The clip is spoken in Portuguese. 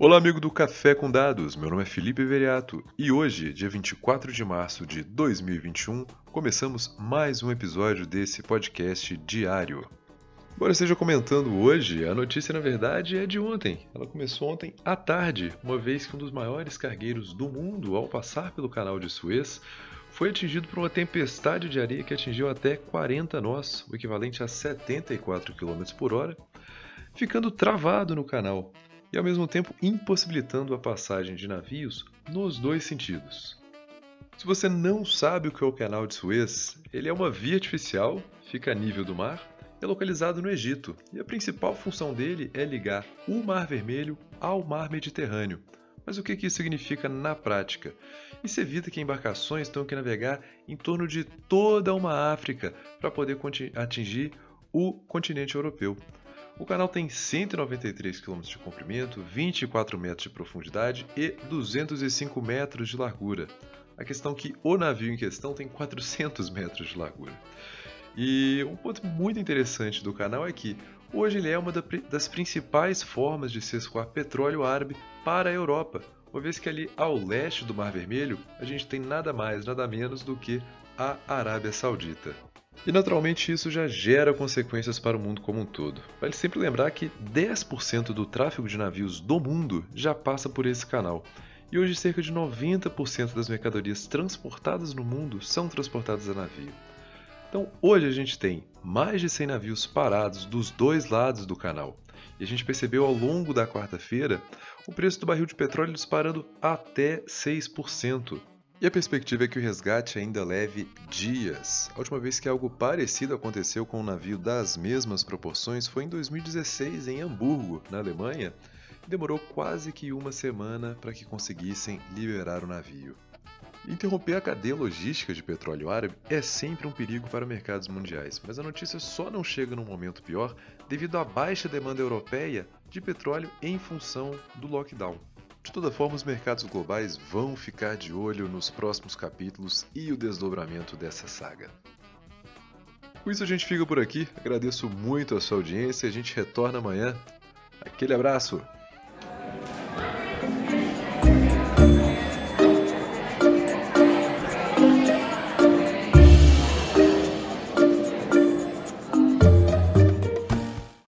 Olá, amigo do Café com Dados. Meu nome é Felipe Veriato e hoje, dia 24 de março de 2021, começamos mais um episódio desse podcast diário. Embora esteja comentando hoje, a notícia na verdade é de ontem. Ela começou ontem à tarde, uma vez que um dos maiores cargueiros do mundo, ao passar pelo canal de Suez, foi atingido por uma tempestade de areia que atingiu até 40 nós, o equivalente a 74 km por hora, ficando travado no canal e ao mesmo tempo impossibilitando a passagem de navios nos dois sentidos. Se você não sabe o que é o canal de Suez, ele é uma via artificial, fica a nível do mar é localizado no Egito e a principal função dele é ligar o Mar Vermelho ao Mar Mediterrâneo. Mas o que isso significa na prática? Isso evita que embarcações tenham que navegar em torno de toda uma África para poder atingir o continente europeu. O canal tem 193 km de comprimento, 24 metros de profundidade e 205 metros de largura. A questão é que o navio em questão tem 400 metros de largura. E um ponto muito interessante do canal é que hoje ele é uma das principais formas de se escoar petróleo árabe para a Europa, uma vez que ali ao leste do Mar Vermelho a gente tem nada mais, nada menos do que a Arábia Saudita. E naturalmente isso já gera consequências para o mundo como um todo. Vale sempre lembrar que 10% do tráfego de navios do mundo já passa por esse canal. E hoje cerca de 90% das mercadorias transportadas no mundo são transportadas a navio. Então, hoje a gente tem mais de 100 navios parados dos dois lados do canal. E a gente percebeu ao longo da quarta-feira o preço do barril de petróleo disparando até 6%. E a perspectiva é que o resgate ainda leve dias. A última vez que algo parecido aconteceu com um navio das mesmas proporções foi em 2016 em Hamburgo, na Alemanha. Demorou quase que uma semana para que conseguissem liberar o navio. Interromper a cadeia logística de petróleo árabe é sempre um perigo para mercados mundiais, mas a notícia só não chega num momento pior devido à baixa demanda europeia de petróleo em função do lockdown. De toda forma, os mercados globais vão ficar de olho nos próximos capítulos e o desdobramento dessa saga. Com isso a gente fica por aqui. Agradeço muito a sua audiência. A gente retorna amanhã. Aquele abraço!